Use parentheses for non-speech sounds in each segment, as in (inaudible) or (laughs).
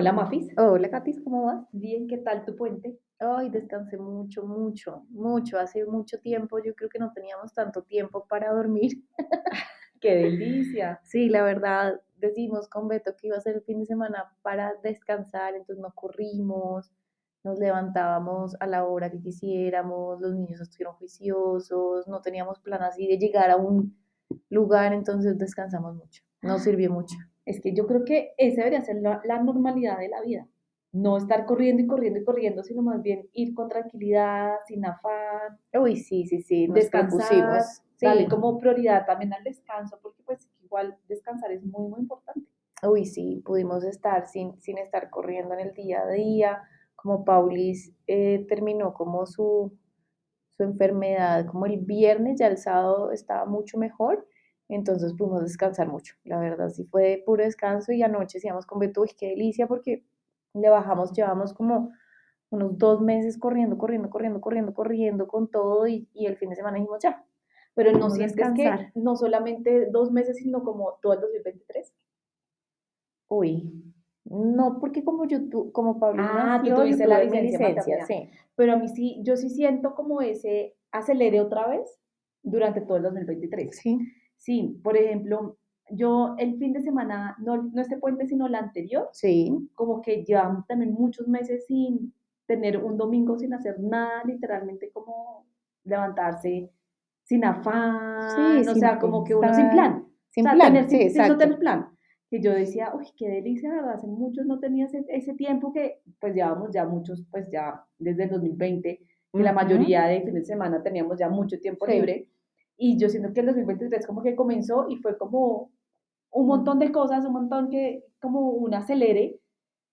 Hola Mafis. Hola Katis, ¿cómo vas? Bien, ¿qué tal tu puente? Ay, descansé mucho, mucho, mucho. Hace mucho tiempo, yo creo que no teníamos tanto tiempo para dormir. (laughs) ¡Qué delicia! Sí, la verdad, decimos con Beto que iba a ser el fin de semana para descansar, entonces no corrimos, nos levantábamos a la hora que quisiéramos, los niños estuvieron juiciosos, no teníamos plan así de llegar a un lugar, entonces descansamos mucho. Nos sirvió mucho. Es que yo creo que esa debería ser la, la normalidad de la vida. No estar corriendo y corriendo y corriendo, sino más bien ir con tranquilidad, sin afán, Uy, sí, sí, sí, nos descansar. Sí. darle como prioridad también al descanso, porque pues igual descansar es muy, muy importante. Uy, sí, pudimos estar sin, sin estar corriendo en el día a día. Como Paulis eh, terminó como su, su enfermedad, como el viernes, ya el sábado estaba mucho mejor, entonces pudimos descansar mucho. La verdad, sí fue de puro descanso y anoche decíamos con Beto, uy, qué delicia, porque le bajamos, llevamos como unos dos meses corriendo, corriendo, corriendo, corriendo, corriendo con todo y, y el fin de semana dijimos, ya, Pero no sientes descansar. que no solamente dos meses, sino como todo el 2023. uy. No, porque como yo, tu, como Pablo Ah, tú nació, yo tuviste la licencia licencia, sí. Pero a mí sí, yo sí siento como ese acelere otra vez durante todo el 2023. Sí. Sí, por ejemplo, yo el fin de semana, no, no este puente, sino la anterior, Sí, como que llevamos también muchos meses sin tener un domingo sin hacer nada, literalmente como levantarse sin afán, Sí, o sin sea, como que uno sin plan, sin o sea, plan, tener, sí, sin, sin no exacto. tener plan. Que yo decía, uy, qué delicia, ¿verdad? Hace muchos no tenía ese, ese tiempo que, pues llevamos ya muchos, pues ya desde el 2020, que la mayoría de fines de semana teníamos ya mucho tiempo Sí. libre. Y yo siento que el 2023 como que comenzó y fue como un montón de cosas, un montón que, como un acelere,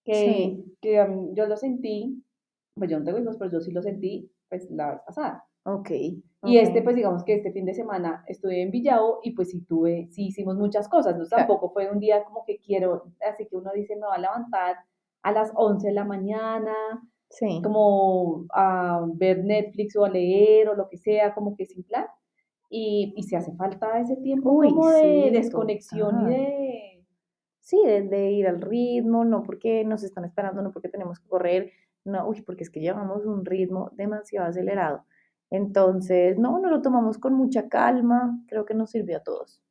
que, Sí. que um, yo lo sentí, pues yo no tengo hijos, pero yo sí lo sentí, pues la vez pasada. Ok. Y este, pues digamos que este fin de semana estuve en Villao y pues sí tuve, sí hicimos muchas cosas, no Claro. tampoco fue un día como que quiero, así que uno dice me va a levantar a las 11 de la mañana, Sí. como a ver Netflix o a leer o lo que sea, como que sin plan. Y, y se hace falta ese tiempo Uy, como de sí, desconexión y de... Sí, de, de ir al ritmo, no porque nos están esperando, no porque tenemos que correr, no, uy, porque es que llevamos un ritmo demasiado acelerado. Entonces, no, nos lo tomamos con mucha calma, creo que nos sirvió a todos.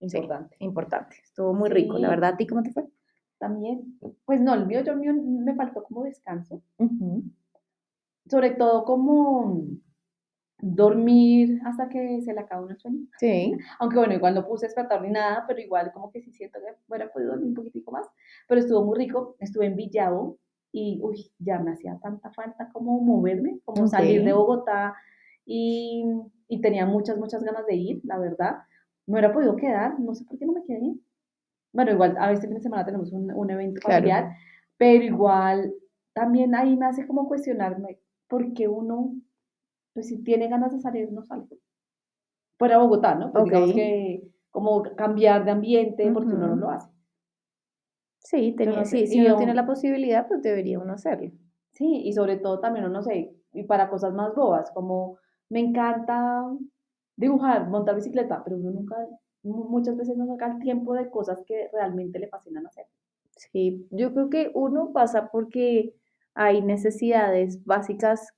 Sí, Importante. importante, estuvo muy rico, la verdad, ¿a ti cómo te fue? También, pues no, el mío, yo el mío me faltó como descanso, sobre todo como dormir hasta que se le acaba el sueño. Sí, (laughs) Aunque bueno, igual no puse despertador ni nada, pero igual como que sí siento que hubiera podido dormir un poquitico más. Pero estuvo muy rico, estuve en Villavo y uy, ya me hacía tanta falta como moverme, como salir de. Bogotá y, y tenía muchas, muchas ganas de ir, la verdad. No hubiera podido quedar, no sé por qué no me quedé. Bueno, igual a este fin de semana tenemos un, un evento Claro. familiar, pero igual también ahí me hace como cuestionarme por qué uno, pues si tiene ganas de salir, no sale fuera Bogotá, ¿no? Pues digamos Ok. que como cambiar de ambiente porque uno no lo hace. sí, tenía, no sé, sí, si uno tiene la posibilidad, pues debería uno hacerlo. Sí, y sobre todo también, no sé, y para cosas más bobas, como me encanta dibujar, montar bicicleta, pero uno nunca, mu- muchas veces no saca el tiempo de cosas que realmente le fascinan hacer. Sí, yo creo que uno pasa porque hay necesidades básicas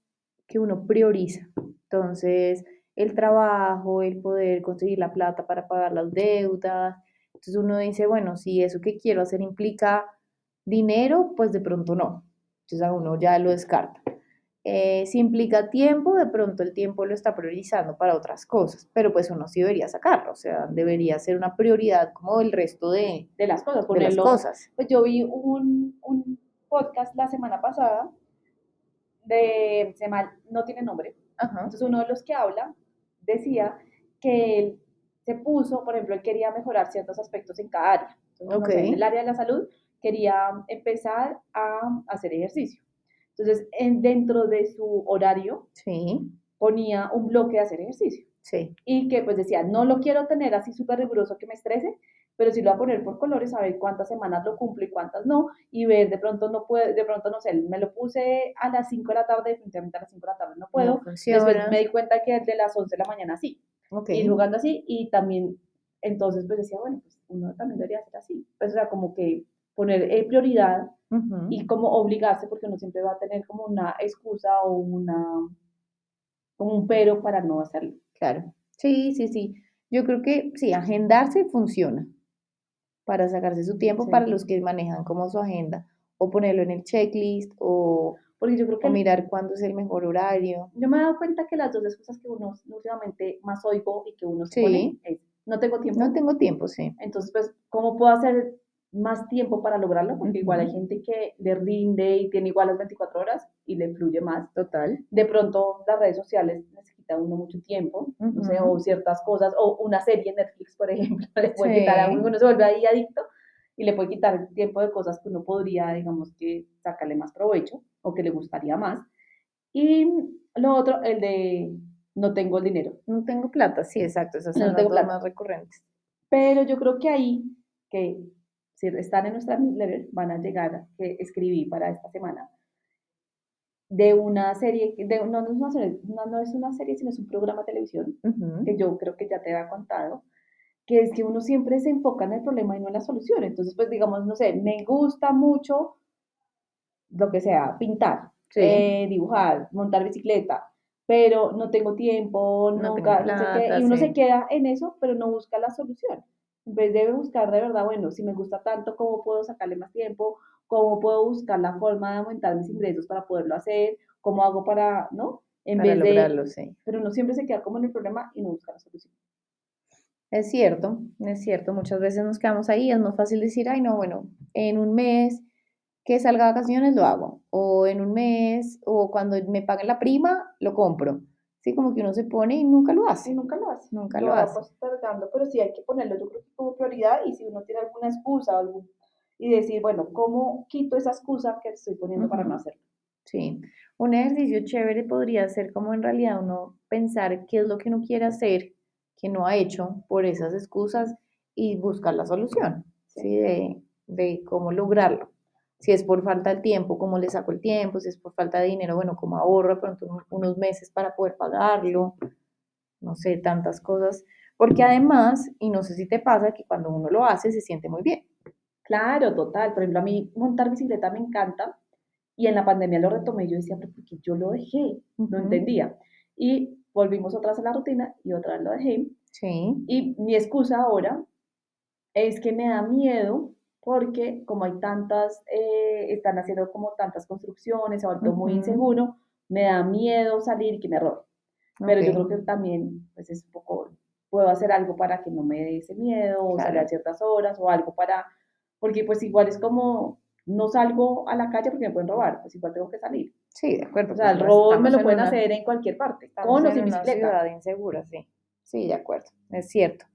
que uno prioriza. Entonces, el trabajo, el poder conseguir la plata para pagar las deudas. Entonces uno dice, bueno, si eso que quiero hacer implica dinero, pues de pronto no. Entonces a uno ya lo descarta. Eh, si implica tiempo, de pronto el tiempo lo está priorizando para otras cosas, pero pues uno sí debería sacarlo, o sea, debería ser una prioridad como el resto de, De las cosas, de las cosas. Pues yo vi un, un podcast la semana pasada de, se llama No tiene nombre, Ajá. Entonces uno de los que habla decía que él se puso, por ejemplo, él quería mejorar ciertos aspectos en cada área. Entonces, no sé, en el área de la salud quería empezar a hacer ejercicio. Entonces, en- dentro de su horario Sí, ponía un bloque de hacer ejercicio sí, y que pues decía, no lo quiero tener así súper riguroso que me estrese, pero sí lo voy a poner por colores, a ver cuántas semanas lo cumplo y cuántas no, y ver, de pronto no puedo, de pronto no sé, me lo puse a las 5 de la tarde, definitivamente a las 5 de la tarde no puedo, no. Después me di cuenta que el de las 11 de la mañana sí, Ok. ir jugando así y también, entonces pues decía, bueno, pues uno también debería hacer así. Pues o sea, como que poner eh, prioridad y como obligarse porque uno siempre va a tener como una excusa o una, como un pero para no hacerlo. Claro. Sí, sí, sí. Yo creo que sí, agendarse funciona para sacarse su tiempo Sí. para los que manejan como su agenda o ponerlo en el checklist o, Porque yo creo que o mirar cuándo es el mejor horario. yo me he dado cuenta que las dos excusas que uno últimamente más oigo y que uno se Sí. pone es, no tengo tiempo. No tengo tiempo, sí. Entonces, pues, ¿cómo puedo hacer más tiempo para lograrlo? Porque igual hay gente que le rinde y tiene igual las 24 horas y le fluye más. Total. De pronto las redes sociales a uno mucho tiempo, no sé, o ciertas cosas, o una serie en Netflix, por ejemplo, (laughs) le puede Sí. quitar a uno, uno se vuelve ahí adicto y le puede quitar el tiempo de cosas que uno podría, digamos, que sacarle más provecho o que le gustaría más. Y lo otro, el de no tengo el dinero. No tengo plata, sí, exacto. Esas No son las dos plata. más recurrentes. Pero yo creo que ahí, que si están en nuestra newsletter, van a llegar, que escribí para esta semana, de una serie, de, no, no es una serie, no, no es una serie, sino es un programa de televisión, Ujú. que yo creo que ya te había contado, que es que uno siempre se enfoca en el problema y no en la solución. Entonces, pues digamos, no sé, me gusta mucho lo que sea, pintar, Sí. eh, dibujar, montar bicicleta, pero no tengo tiempo, No tengo nunca, no sé qué, plata, y uno sí. se queda en eso, pero no busca la solución. En vez de buscar de verdad, bueno, si me gusta tanto, ¿cómo puedo sacarle más tiempo? ¿Cómo puedo buscar la forma de aumentar mis ingresos para poderlo hacer? ¿Cómo hago para, no? En Para vez de, lograrlo, sí. pero uno siempre se queda como en el problema y no busca la solución. Es cierto, es cierto. Muchas veces nos quedamos ahí. Es más fácil decir, ay, no, bueno, en un mes que salga de vacaciones lo hago. O en un mes, o cuando me paguen la prima, lo compro. Sí, como que uno se pone y nunca lo Y hace. nunca lo hace. Nunca lo lo hace. postergando, pero sí hay que ponerlo, yo creo que como prioridad y si uno tiene alguna excusa o algún, y decir, bueno, ¿cómo quito esa excusa que estoy poniendo para no hacerlo? Sí. Un ejercicio chévere podría ser como en realidad uno pensar qué es lo que uno quiere hacer, que no ha hecho por esas excusas y buscar la solución, ¿sí? De, de cómo lograrlo. Si es por falta de tiempo, cómo le saco el tiempo, si es por falta de dinero, bueno, cómo ahorro de pronto un- unos meses para poder pagarlo, no sé, tantas cosas. Porque además, y no sé si te pasa, que cuando uno lo hace se siente muy bien. Claro, total. Por ejemplo, a mí montar bicicleta me encanta y en la pandemia lo retomé. Yo decía, pero ¿por qué yo lo dejé? No entendía. Y volvimos otra vez a la rutina y otra vez lo dejé. Sí, Y mi excusa ahora es que me da miedo porque como hay tantas, eh, están haciendo como tantas construcciones, se vuelto muy inseguro, me da miedo salir y que me roben. Pero yo creo que también pues es un poco, puedo hacer algo para que no me dé ese miedo o salir a ciertas horas o algo para, porque pues igual es como, no salgo a la calle porque me pueden robar, pues igual tengo que salir. Sí, de acuerdo. O sea, el pues, robo me lo en pueden una- hacer en cualquier parte, con o sin bicicleta. ciudad insegura, sí. Sí, de acuerdo, es cierto.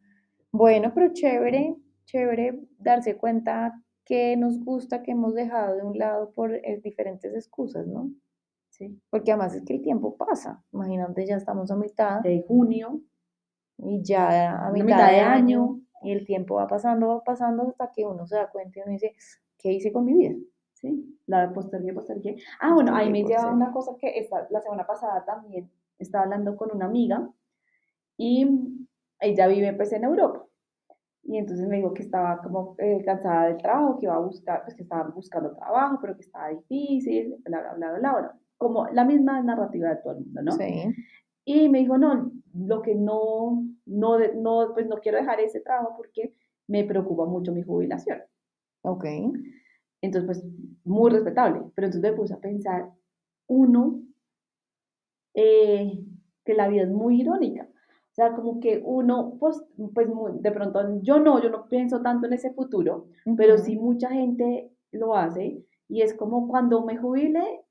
Bueno, pero chévere, chévere darse cuenta que nos gusta, que hemos dejado de un lado por eh, diferentes excusas, ¿no? Sí. Porque además es que el tiempo pasa. Imagínate, ya estamos a mitad De junio, y ya a mitad, mitad de año año. y el tiempo va pasando, va pasando hasta que uno se da cuenta y uno dice, ¿qué hice con mi vida? Sí, la postergué, postergué. Ah, bueno, ahí me lleva una cosa que esta, la semana pasada también estaba hablando con una amiga y ella vive pues en Europa. Y entonces me dijo que estaba como eh, cansada del trabajo, que iba a buscar, pues que estaba buscando trabajo, pero que estaba difícil, bla, bla, bla, bla, bla. Como la misma narrativa de todo el mundo, ¿no? Sí, Y me dijo, no, lo que no, no, no, pues no quiero dejar ese trabajo porque me preocupa mucho mi jubilación. ok. Entonces, pues, muy respetable. Pero entonces me puse a pensar, uno, eh, que la vida es muy irónica. Sea, como que uno, pues, pues de pronto, yo no, yo no pienso tanto en ese futuro, pero sí mucha gente lo hace y es como cuando me jubile,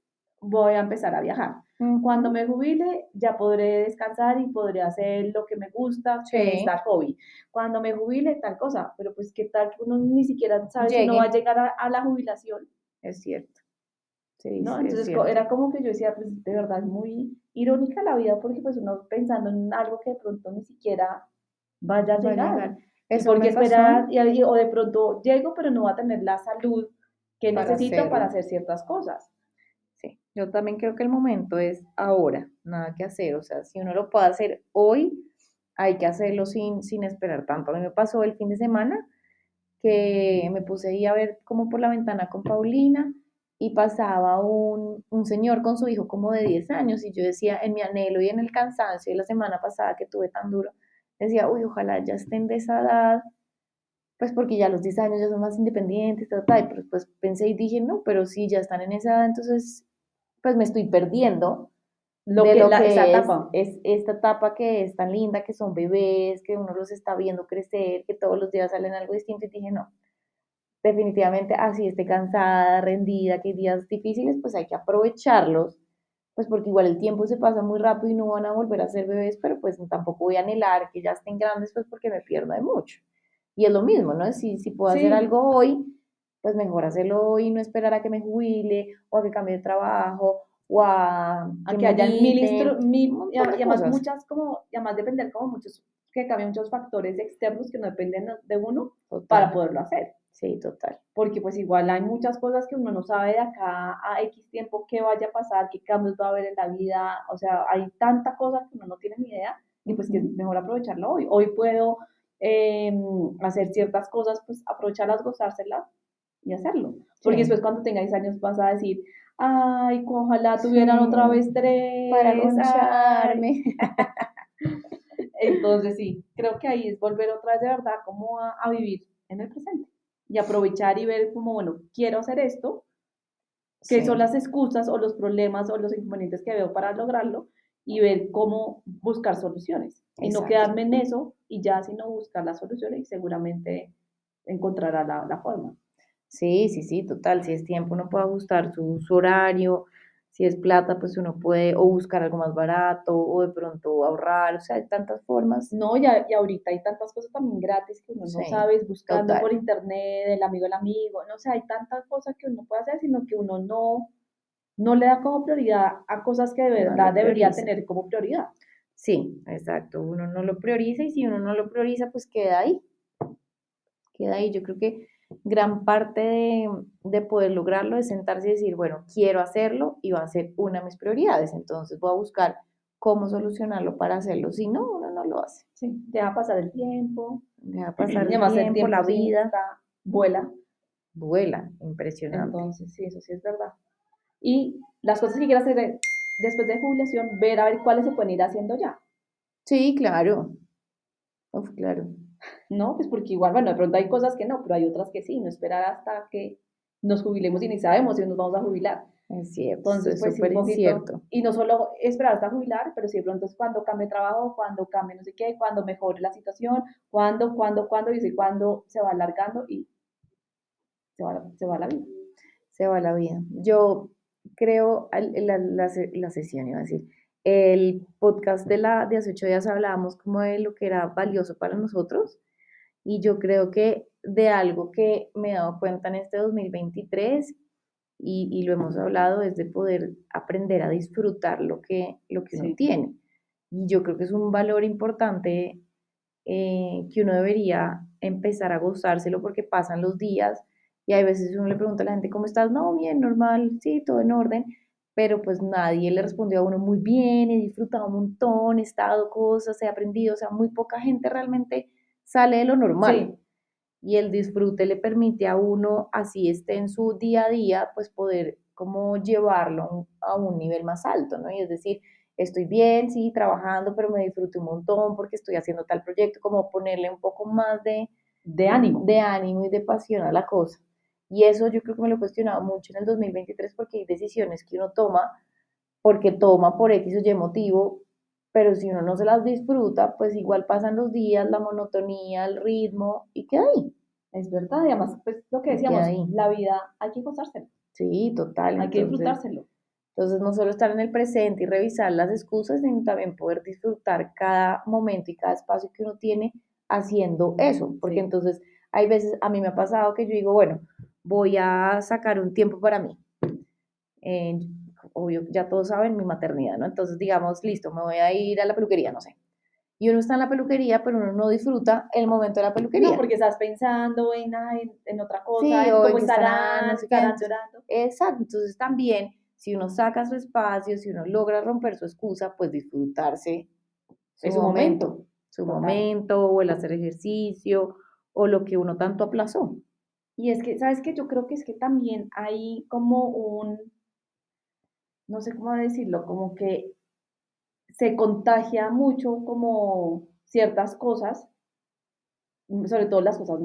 voy a empezar a viajar. Cuando Ujú. me jubile, ya podré descansar y podré hacer lo que me gusta, que es Sí. dar hobby. Cuando me jubile, tal cosa. Pero pues, ¿qué tal que uno ni siquiera sabe si uno va a llegar a, a la jubilación? Es cierto. Sí, ¿no? sí, es Entonces era como que yo decía, pues de verdad es muy irónica la vida porque pues uno pensando en algo que de pronto ni siquiera vaya a llegar. llegar. ¿Y Eso por qué me pasó. esperar? Y, y- o de pronto llego, pero no va a tener la salud que Para necesito para hacer ciertas cosas. Sí, yo también creo que el momento es ahora, nada que hacer. O sea, si uno lo puede hacer hoy, hay que hacerlo sin, sin esperar tanto. A mí me pasó el fin de semana que me puse ahí a ver como por la ventana con Paulina y pasaba un, un, señor con su hijo como de 10 años y yo decía, en mi anhelo y en el cansancio de la semana pasada que tuve tan duro, decía, uy, ojalá ya estén de esa edad, pues porque ya los 10 años ya son más independientes, tal, tal, pero pues pensé y dije, no, pero si ya están en esa edad, entonces pues me estoy perdiendo lo de que, lo que esa es, etapa. es esta etapa que es tan linda, que son bebés, que uno los está viendo crecer, que todos los días salen algo distinto y dije, no, definitivamente así esté cansada, rendida, que hay días difíciles, pues hay que aprovecharlos, pues porque igual el tiempo se pasa muy rápido y no van a volver a ser bebés, pero pues tampoco voy a anhelar que ya estén grandes, pues porque me pierdo de mucho. Y es lo mismo, ¿no? Si, si puedo hacer algo hoy, pues mejor hacerlo hoy, no esperar a que me jubile o a que cambie de trabajo o a, que, haya mil, mil y, además muchas como, y además depender como muchos, que cambien muchos factores externos que no dependen de uno para poderlo hacer. Sí, total. Porque pues igual hay muchas cosas que uno no sabe de acá a X tiempo qué vaya a pasar, qué cambios va a haber en la vida, o sea, hay tanta cosa que uno no tiene ni idea y pues que es mejor aprovecharlo hoy. Hoy puedo em, hacer ciertas cosas, pues aprovecharlas, gozárselas y hacerlo. Porque después cuando tengáis años vas a decir, ay, ojalá tuvieran otra vez tres. Para gozarme. (laughs) Entonces sí, creo que ahí es volver otra vez de verdad como a vivir en el presente y aprovechar y ver como, bueno, quiero hacer esto, qué son las excusas o los problemas o los inconvenientes que veo para lograrlo y ver cómo buscar soluciones. Y no quedarme en eso y ya, sino buscar las soluciones y seguramente encontrará la, la forma. Sí, sí, sí, total. Si es tiempo, uno puede ajustar su, su horario, si es plata, pues uno puede o buscar algo más barato o de pronto ahorrar, o sea, hay tantas formas. No, y, y ahorita hay tantas cosas también gratis que uno no sabe, buscando por internet, el amigo del amigo, no sé, hay tantas cosas que uno puede hacer, sino que uno no, no le da como prioridad a cosas que de verdad debería tener como prioridad. Sí, exacto, uno no lo prioriza y si uno no lo prioriza, pues queda ahí, queda ahí. Yo creo que gran parte de, poder lograrlo es sentarse y decir, bueno, quiero hacerlo y va a ser una de mis prioridades, entonces voy a buscar cómo solucionarlo para hacerlo. Si no, uno no lo hace. Sí, deja pasar el tiempo. Deja pasar el tiempo, la vida. vuela. Vuela, impresionante. Entonces, sí, eso sí es verdad. Y las cosas que quieras hacer después de jubilación, ver a ver cuáles se pueden ir haciendo ya. Sí, claro. Uf, claro. ¿No? Pues porque igual, bueno, de pronto hay cosas que no, pero hay otras que sí, no esperar hasta que nos jubilemos y ni sabemos si nos vamos a jubilar. Es cierto, Entonces, pues, es cierto. Y no solo esperar hasta jubilar, pero si de pronto es cuando cambie trabajo, cuando cambie no sé qué, cuando mejore la situación, cuando, cuando, cuando, y si cuando se va alargando y se va, se va la vida. Se va la vida. Yo creo, la, la, la sesión iba a decir, el podcast de, la, de hace ocho días hablábamos como de lo que era valioso para nosotros y yo creo que de algo que me he dado cuenta en este 2023 y, y lo hemos hablado es de poder aprender a disfrutar lo que, lo que uno tiene. Y yo creo que es un valor importante eh, que uno debería empezar a gozárselo porque pasan los días y hay veces uno le pregunta a la gente, ¿cómo estás? No, bien, normal, sí, todo en orden pero pues nadie le respondió a uno muy bien, he disfrutado un montón, he estado cosas, he aprendido, o sea, muy poca gente realmente sale de lo normal. Y el disfrute le permite a uno, así esté en su día a día, pues poder como llevarlo a un nivel más alto, ¿no? Y es decir, estoy bien, sí, trabajando, pero me disfruto un montón porque estoy haciendo tal proyecto, como ponerle un poco más de, de ánimo. De ánimo y de pasión a la cosa. Y eso yo creo que me lo he cuestionado mucho en el 2023 porque hay decisiones que uno toma porque toma por X o Y motivo, pero si uno no se las disfruta, pues igual pasan los días, la monotonía, el ritmo y queda ahí. Es verdad, y además, pues lo que decíamos, la vida hay que gozárselo. Sí, total. Hay que disfrutárselo. Entonces, no solo estar en el presente y revisar las excusas, sino también poder disfrutar cada momento y cada espacio que uno tiene haciendo eso, porque entonces hay veces, a mí me ha pasado que yo digo, bueno, voy a sacar un tiempo para mí. Eh, obvio, ya todos saben mi maternidad, ¿no? Entonces, digamos, listo, me voy a ir a la peluquería, no sé. Y uno está en la peluquería, pero uno no disfruta el momento de la peluquería. No, porque estás pensando en, en, otra cosa, en cómo estarán, estarán llorando. Exacto, entonces también, si uno saca su espacio, si uno logra romper su excusa, pues disfrutarse su, momento, su momento, o el hacer ejercicio, o lo que uno tanto aplazó. Y es que, ¿sabes qué? Yo creo que es que también hay como un, no sé cómo decirlo, como que se contagia mucho como ciertas cosas, sobre todo las cosas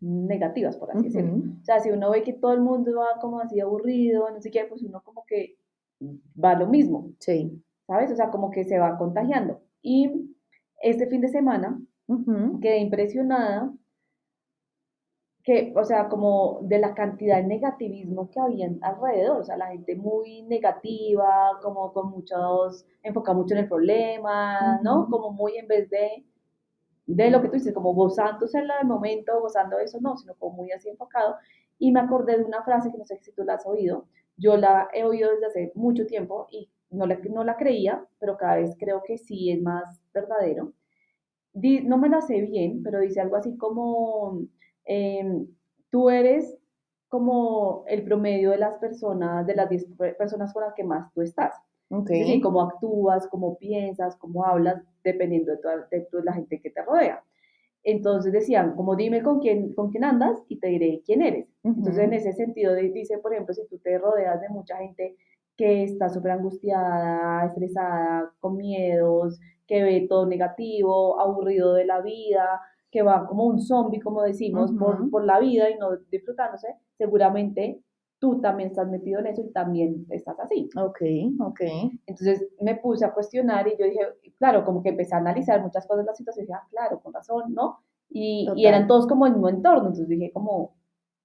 negativas, por así decirlo. O sea, si uno ve que todo el mundo va como así aburrido, no sé qué, pues uno como que va lo mismo. Sí. ¿Sabes? O sea, como que se va contagiando. Y este fin de semana quedé impresionada que, o sea, como de la cantidad de negativismo que había alrededor, o sea, la gente muy negativa, como con muchos, enfoca mucho en el problema, ¿no? Como muy en vez de, de lo que tú dices, como gozándose en el momento, gozando de eso, no, sino como muy así enfocado. Y me acordé de una frase que no sé si tú la has oído, yo la he oído desde hace mucho tiempo y no la, no la creía, pero cada vez creo que sí es más verdadero. no me la sé bien, pero dice algo así como Em, tú eres como el promedio de las personas, de las 10 personas con las que más tú estás. Okay. cómo actúas, cómo piensas, cómo hablas, dependiendo de, toda, de, la gente que te rodea. Entonces decían, como dime con quién, con quién andas y te diré quién eres. Entonces en ese sentido dice, por ejemplo, si tú te rodeas de mucha gente que está súper angustiada, estresada, con miedos, que ve todo negativo, aburrido de la vida, que va como un zombie, como decimos, por, por, la vida y no disfrutándose, seguramente tú también estás metido en eso y también estás así. Ok, ok. Entonces me puse a cuestionar y yo dije, claro, como que empecé a analizar muchas cosas de la situación y dije, ah, claro, con razón, ¿no? Y, y, eran todos como el mismo entorno, entonces dije, como,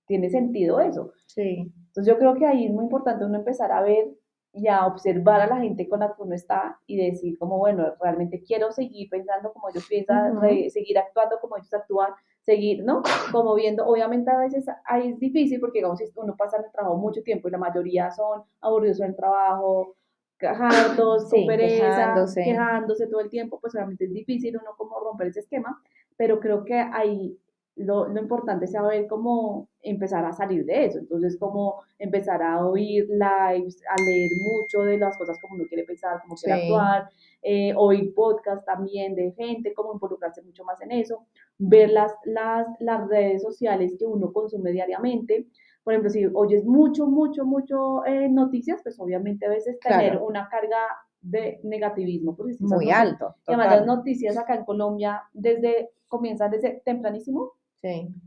tiene sentido eso. Sí. Entonces yo creo que ahí es muy importante uno empezar a ver y a observar a la gente con la que uno está y decir como, bueno, realmente quiero seguir pensando como ellos piensan, seguir actuando como ellos actúan, seguir, ¿no? Como viendo, obviamente a veces ahí es difícil porque, digamos, si uno pasa en el trabajo mucho tiempo y la mayoría son aburridos en el trabajo, hartos, sí, quejándose. quejándose todo el tiempo, pues obviamente es difícil uno como romper ese esquema, pero creo que ahí lo, lo, importante es saber cómo empezar a salir de eso. Entonces, cómo empezar a oír lives, a leer mucho de las cosas como uno quiere pensar, cómo quiere actuar, eh, oír podcast también de gente, cómo involucrarse mucho más en eso, ver las, las, las redes sociales que uno consume diariamente. Por ejemplo, si oyes mucho, mucho, mucho eh, noticias, pues obviamente a veces tener una carga de negativismo. Muy alto. además las noticias acá en Colombia desde, comienzan desde tempranísimo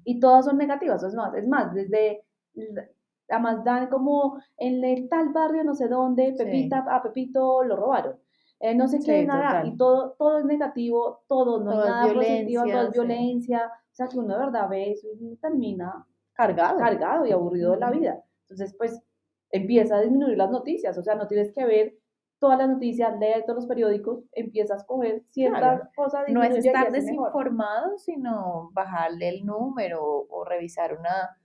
y todas son negativas, es más, es más, desde, además dan como en el tal barrio, no sé dónde, Pepita, a Pepito lo robaron. Eh, no sé qué, nada, y todo, todo es negativo, todo, no hay nada positivo, todo es violencia, o sea que uno de verdad ve eso y termina cargado, cargado y aburrido de la vida. Entonces, pues empieza a disminuir las noticias, o sea, no tienes que ver todas las noticias, leer todos los periódicos, empiezas a coger ciertas cosas. No es estar desinformado, sino bajarle el número o revisar una,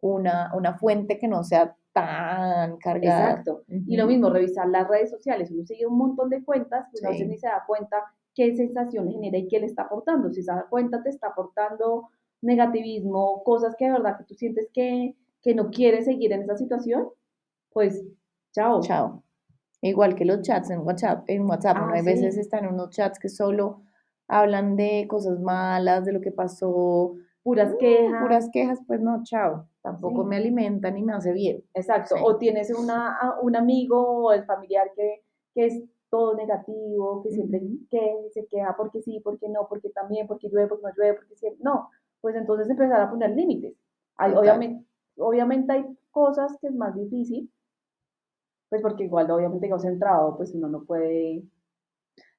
una, una fuente que no sea tan cargada. Exacto. Y lo mismo, revisar las redes sociales. Uno sigue un montón de cuentas, uno ni se da cuenta qué sensación genera y qué le está aportando. Si se da cuenta, te está aportando negativismo, cosas que de verdad que tú sientes que, que no quieres seguir en esa situación, pues chao. Chao. Igual que los chats en WhatsApp, en WhatsApp, ¿no? Ah, hay veces están unos chats que solo hablan de cosas malas, de lo que pasó, puras quejas. Puras quejas, pues no, chao. Tampoco me alimenta ni me hace bien. Exacto. O tienes una, un amigo o el familiar que, que es todo negativo, que siempre que, se queja porque sí, porque no, porque también, porque llueve, porque no llueve, porque siempre. No, pues entonces empezar a poner límites. obviamente, obviamente hay cosas que es más difícil, pues porque igual obviamente concentrado, pues uno no puede...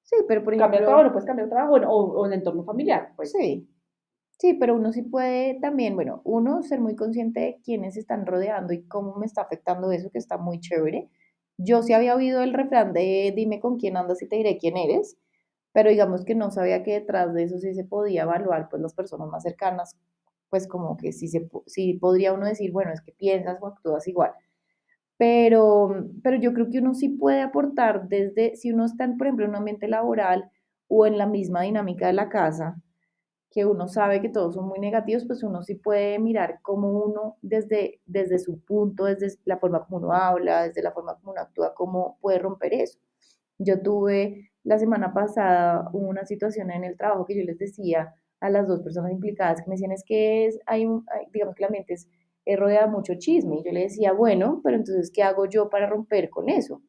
Sí, pero por ejemplo... Cambiar trabajo, no puedes cambiar trabajo, bueno, o, o en el entorno familiar, pues. Sí, Sí, pero uno sí puede también, bueno, uno ser muy consciente de quiénes están rodeando y cómo me está afectando eso, que está muy chévere. Yo sí había oído el refrán de dime con quién andas y te diré quién eres, pero digamos que no sabía que detrás de eso sí se podía evaluar, pues las personas más cercanas, pues como que sí, se, sí podría uno decir, bueno, es que piensas o actúas igual. Pero, pero yo creo que uno sí puede aportar desde, si uno está, por ejemplo, en un ambiente laboral o en la misma dinámica de la casa, que uno sabe que todos son muy negativos, pues uno sí puede mirar cómo uno desde, desde su punto, desde la forma como uno habla, desde la forma como uno actúa, cómo puede romper eso. Yo tuve la semana pasada una situación en el trabajo que yo les decía, a las dos personas implicadas que me decían es que es, hay, digamos que la mente es, es rodeada de mucho chisme. Y yo le decía, bueno, pero entonces, ¿qué hago yo para romper con eso?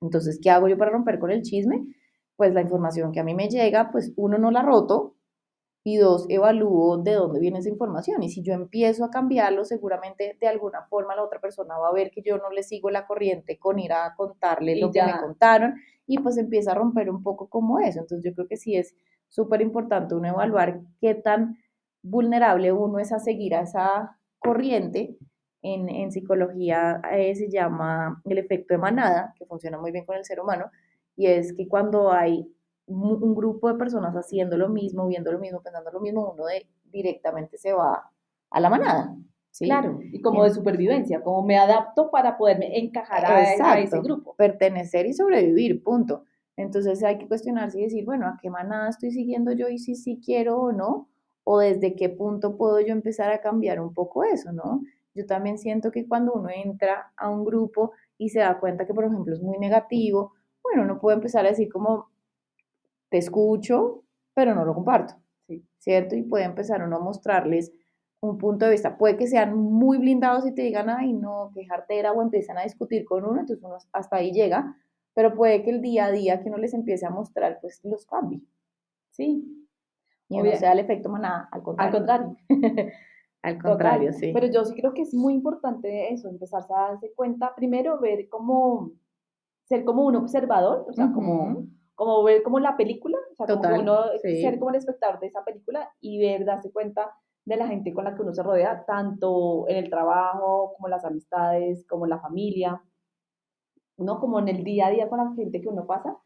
Entonces, ¿qué hago yo para romper con el chisme? Pues la información que a mí me llega, pues uno no la roto y dos, evalúo de dónde viene esa información. Y si yo empiezo a cambiarlo, seguramente de alguna forma la otra persona va a ver que yo no le sigo la corriente con ir a contarle lo que me contaron y pues empieza a romper un poco como eso. Entonces yo creo que sí es súper importante uno evaluar qué tan vulnerable uno es a seguir a esa corriente en, psicología eh, se llama el efecto de manada, que funciona muy bien con el ser humano, y es que cuando hay un, grupo de personas haciendo lo mismo, viendo lo mismo, pensando lo mismo, uno de, directamente se va a la manada. ¿sí? Claro, y como de supervivencia, como me adapto para poderme encajar a, ese grupo. Pertenecer y sobrevivir, punto. Entonces hay que cuestionarse y decir, bueno, ¿a qué manada estoy siguiendo yo y si sí quiero o no? ¿O desde qué punto puedo yo empezar a cambiar un poco eso, no? Yo también siento que cuando uno entra a un grupo y se da cuenta que, por ejemplo, es muy negativo, bueno, uno puede empezar a decir como, te escucho, pero no lo comparto, ¿cierto? Y puede empezar uno a mostrarles un punto de vista. Puede que sean muy blindados y te digan, ay, no, qué jartera, o empiezan a discutir con uno, entonces uno hasta ahí llega, pero puede que el día a día que uno les empiece a mostrar, pues los cambie, ¿sí? Y no sea el efecto manada, al contrario. Al contrario. (laughs) Al contrario, sí. Pero yo sí creo que es muy importante eso, empezar a darse cuenta, primero ver cómo, ser como un observador, o sea, como, como ver como la película, o sea, como uno, ser como el espectador de esa película y ver, darse cuenta de la gente con la que uno se rodea, tanto en el trabajo, como las amistades, como la familia, ¿no? Como en el día a día con la gente que uno pasa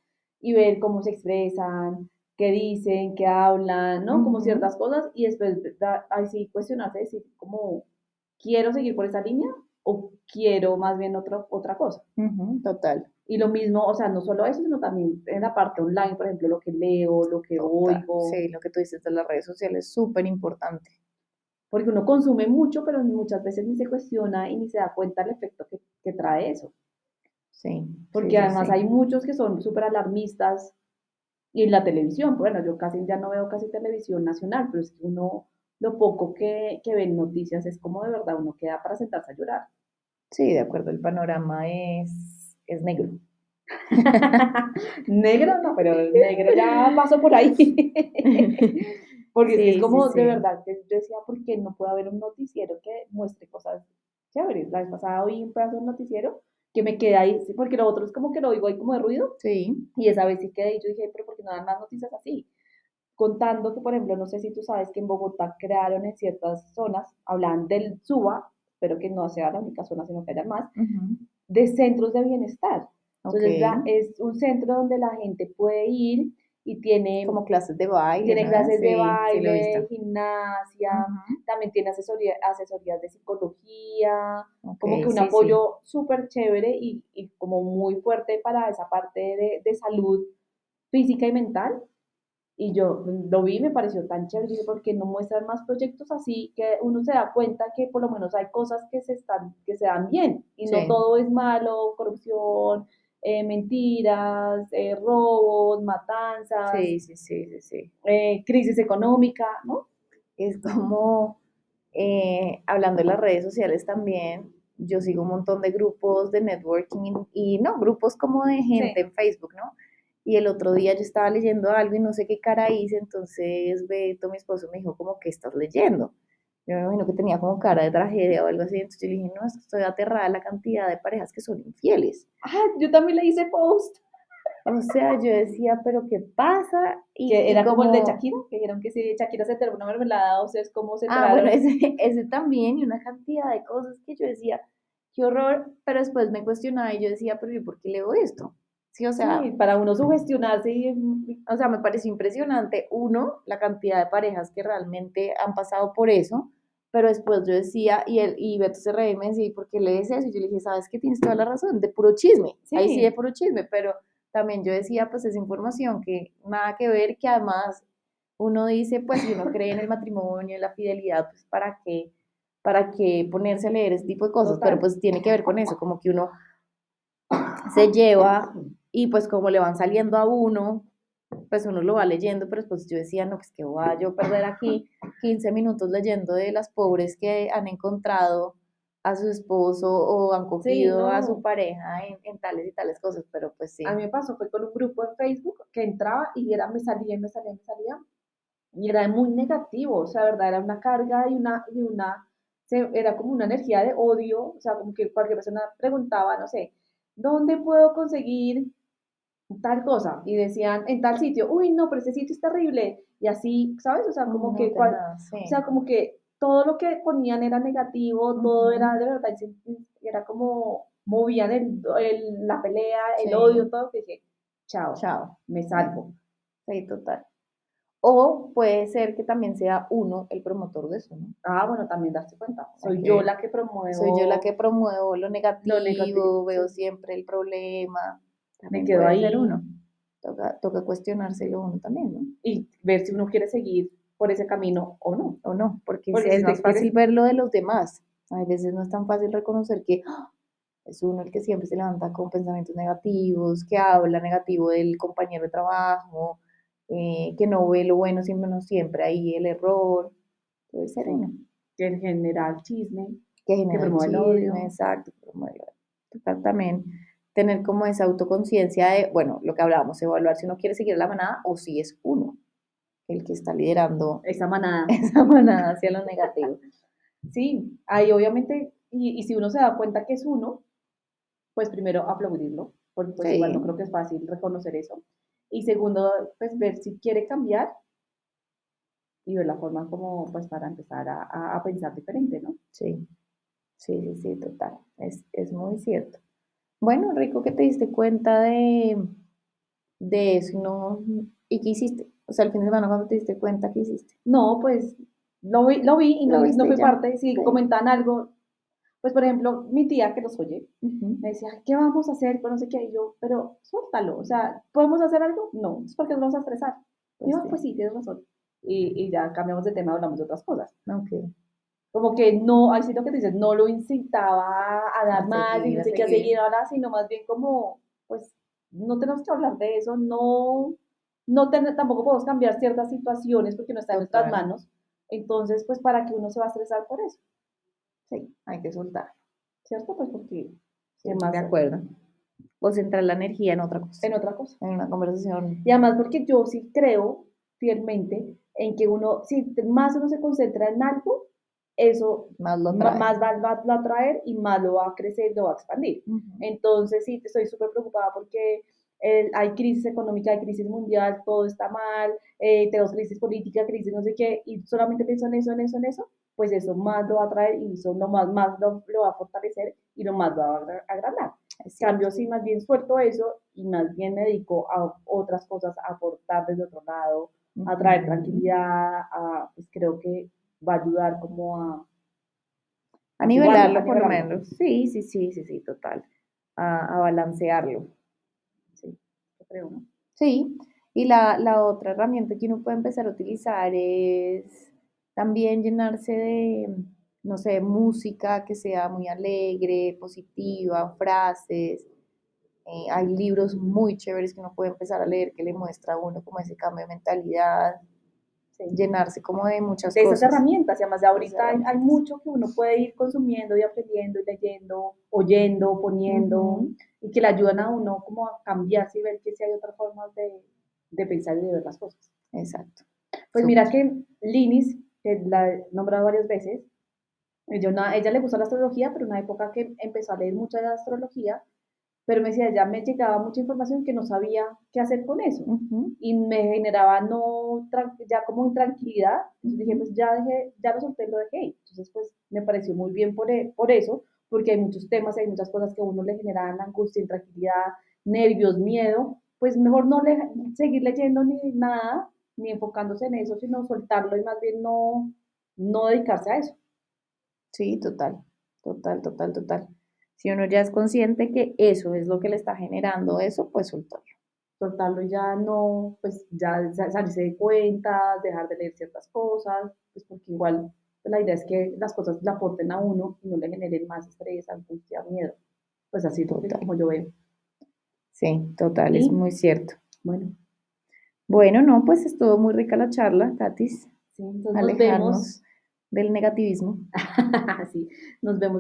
y ver cómo se expresan, qué dicen, qué hablan, ¿no? Como ciertas cosas y después ahí sí cuestionarse, decir, como, ¿quiero seguir por esa línea o quiero más bien otra, otra cosa? total. Y lo mismo, o sea, no solo eso, sino también en la parte online, por ejemplo, lo que leo, lo que oigo. Sí, lo que tú dices de las redes sociales es súper importante. Porque uno consume mucho, pero muchas veces ni se cuestiona y ni se da cuenta del efecto que, que trae eso. Sí. Porque además hay muchos que son súper alarmistas, y en la televisión, bueno, yo casi ya no veo casi televisión nacional, pero es que uno, lo poco que, que ve noticias es como de verdad uno queda para sentarse a llorar. Sí, de acuerdo, el panorama es, es negro. (laughs) negro no, pero el negro ya pasó por ahí. (laughs) Porque es como de verdad que yo decía, ¿por qué no puede haber un noticiero que muestre cosas chéveres? La vez pasada oí un pedazo de un noticiero que me quedé ahí, porque lo otro es como que lo oigo ahí como de ruido. Sí. Y esa vez sí quedé ahí, yo dije, pero ¿por qué no dan más noticias así? Contando que, por ejemplo, no sé si tú sabes que en Bogotá crearon en ciertas zonas, hablan del SUBA, pero que no sea la única zona, sino que haya más, de centros de bienestar. Entonces es un centro donde la gente puede ir y tiene como clases de baile. Tiene clases de baile, gimnasia, también tiene asesoría, asesorías de psicología, como que un apoyo súper chévere y, y, como muy fuerte para esa parte de, de, salud física y mental. Y yo lo vi, me pareció tan chévere, porque no muestran más proyectos así que uno se da cuenta que por lo menos hay cosas que se, están, que se dan bien y no todo es malo, corrupción, eh, mentiras, eh, robos, matanzas, sí, sí, sí, sí, eh, crisis económica, ¿no? Es como, hablando de las redes sociales también, yo sigo un montón de grupos de networking y no, grupos como de gente en Facebook, ¿no? Y el otro día yo estaba leyendo algo y no sé qué cara hice, entonces Beto, mi esposo, me dijo como, ¿qué estás leyendo? Yo me imagino que tenía como cara de tragedia o algo así. Entonces yo le dije, no, estoy aterrada de la cantidad de parejas que son infieles. Ah, yo también le hice post. O sea, yo decía, pero ¿qué pasa? Y que era como, el de Shakira, que dijeron que si Shakira se terminó una mermelada, o sea, es como se Ah, bueno, ese, ese también, y una cantidad de cosas que yo decía, qué horror, pero después me cuestionaba y yo decía, pero ¿y por qué leo esto? Sí, o sea, para uno sugestionarse, y, o sea, me pareció impresionante, uno, la cantidad de parejas que realmente han pasado por eso, pero después yo decía, y, él, y Beto se reía y me decía, ¿por qué lees eso? Y yo le dije, ¿sabes qué? Tienes toda la razón, de puro chisme. Ahí sí de puro chisme, pero también yo decía, pues es información que nada que ver, que además uno dice, pues si uno (laughs) cree en el matrimonio, en la fidelidad, pues para qué, para qué ponerse a leer ese tipo de cosas, pero pues tiene que ver con eso, como que uno se lleva y pues como le van saliendo a uno pues uno lo va leyendo, pero pues yo decía, no, pues que voy a yo perder aquí 15 minutos leyendo de las pobres que han encontrado a su esposo o han cogido a su pareja en, tales y tales cosas, pero pues sí. A mí me pasó, fue con un grupo en Facebook que entraba y era, me salía, me salía, me salía, y era muy negativo, o sea, verdad, era una carga y una, y una, era como una energía de odio, o sea, como que cualquier persona preguntaba, no sé, ¿dónde puedo conseguir tal cosa? Y decían, en tal sitio, uy, no, pero ese sitio es terrible, y así, ¿sabes? O sea, como que, o sea, como que todo lo que ponían era negativo, todo era de verdad, era como movían el, la pelea, el odio, todo, que dije, chao, chao, me salgo. Sí, total. O puede ser que también sea uno el promotor de eso, ¿no? Ah, bueno, también darse cuenta. Soy yo la que promuevo. Soy yo la que promuevo lo negativo, veo siempre el problema. Me quedo ahí. uno. Toca, toca cuestionárselo uno también, ¿no? Y ver si uno quiere seguir por ese camino o no. O no, porque, es más fácil ver lo de los demás. A veces no es tan fácil reconocer que ¡ah! es uno el que siempre se levanta con pensamientos negativos, que habla negativo del compañero de trabajo, eh, que no ve lo bueno, siempre, no siempre ahí el error. Puede ser uno. Que en general chisme. Que genera el odio. Exacto, También tener como esa autoconciencia de, bueno, lo que hablábamos, evaluar si uno quiere seguir la manada o si es uno el que está liderando esa manada, (laughs) esa manada hacia lo negativo. Sí, ahí obviamente, y, si uno se da cuenta que es uno, pues primero aplaudirlo, porque pues igual no creo que es fácil reconocer eso. Y segundo, pues ver si quiere cambiar y ver la forma como, pues para empezar a, a, pensar diferente, ¿no? Sí, sí, sí, sí, total, es, es muy cierto. Bueno, Rico, que te diste cuenta de, de eso no, y qué hiciste. O sea, el fin de semana cuando te diste cuenta, ¿qué hiciste? No, pues lo vi, lo vi y no, no fui parte. Si comentan algo, pues por ejemplo, mi tía que los oye, me decía, ¿qué vamos a hacer? Pues no sé qué. Y yo, pero suéltalo. O sea, ¿podemos hacer algo? No, es porque nos vamos a estresar. Pues, y yo, sí. pues sí, tienes razón. Y, y, ya cambiamos de tema, hablamos de otras cosas. Okay. Como que no, al sitio que te dices, no lo incitaba a dar más y no sé qué a seguir ahora, sino más bien como, pues, no tenemos que hablar de eso, no no tampoco podemos cambiar ciertas situaciones porque no está en nuestras manos. Entonces, pues, ¿para que uno se va a estresar por eso? Sí, hay que soltar. ¿Cierto? Pues porque... más de acuerdo. O centrar la energía en otra cosa. En otra cosa. En una conversación. Y además porque yo sí creo fielmente en que uno, si más uno se concentra en algo, eso más, lo más va, a atraer y más lo va a crecer, lo va a expandir. Entonces, sí, estoy súper preocupada porque hay crisis económica, hay crisis mundial, todo está mal, eh, tenemos crisis política, crisis no sé qué, y solamente pienso en eso, en eso, en eso, pues eso más lo va a traer y eso lo más, más lo, va a fortalecer y lo más lo va a agrandar. En cambio, sí, más bien suelto eso y más bien me dedico a otras cosas, a aportar desde otro lado, a traer tranquilidad, a, pues creo que va a ayudar como a... A nivelarlo, por lo menos. Sí, sí, sí, sí, sí, total. a balancearlo creo, ¿no? Sí, y la, la otra herramienta que uno puede empezar a utilizar es también llenarse de, no sé, música que sea muy alegre, positiva, frases. Eh, hay libros muy chéveres que uno puede empezar a leer que le muestra a uno como ese cambio de mentalidad, llenarse como de muchas de esas herramientas, y además de ahorita hay, mucho que uno puede ir consumiendo y aprendiendo y leyendo, oyendo, poniendo, y que le ayudan a uno como a cambiarse y ver que si hay otras formas de, de pensar y de ver las cosas. Exacto. Pues mira que Linis, que la he nombrado varias veces, ella, ella le gusta la astrología, pero en una época que empezó a leer mucha de astrología, pero me decía, ya me llegaba mucha información que no sabía qué hacer con eso. Y me generaba no, ya como intranquilidad. Entonces dije, pues ya dejé, ya lo solté, lo dejé. Entonces, pues me pareció muy bien por, e, por eso, porque hay muchos temas, hay muchas cosas que a uno le generan angustia, intranquilidad, nervios, miedo. Pues mejor no le, seguir leyendo ni nada, ni enfocándose en eso, sino soltarlo y más bien no, no dedicarse a eso. Sí, total, total, total, total. Si uno ya es consciente que eso es lo que le está generando eso, pues soltarlo. Soltarlo ya no, pues ya salirse de cuentas, dejar de leer ciertas cosas, pues porque igual pues la idea es que las cosas le aporten a uno y no le generen más estrés, angustia, miedo. Pues así total. como yo veo. Sí, total, es muy cierto. Bueno, Bueno, no, pues estuvo muy rica la charla, Katis. Sí, entonces nos vemos. Alejarnos del negativismo. (laughs) Sí, nos vemos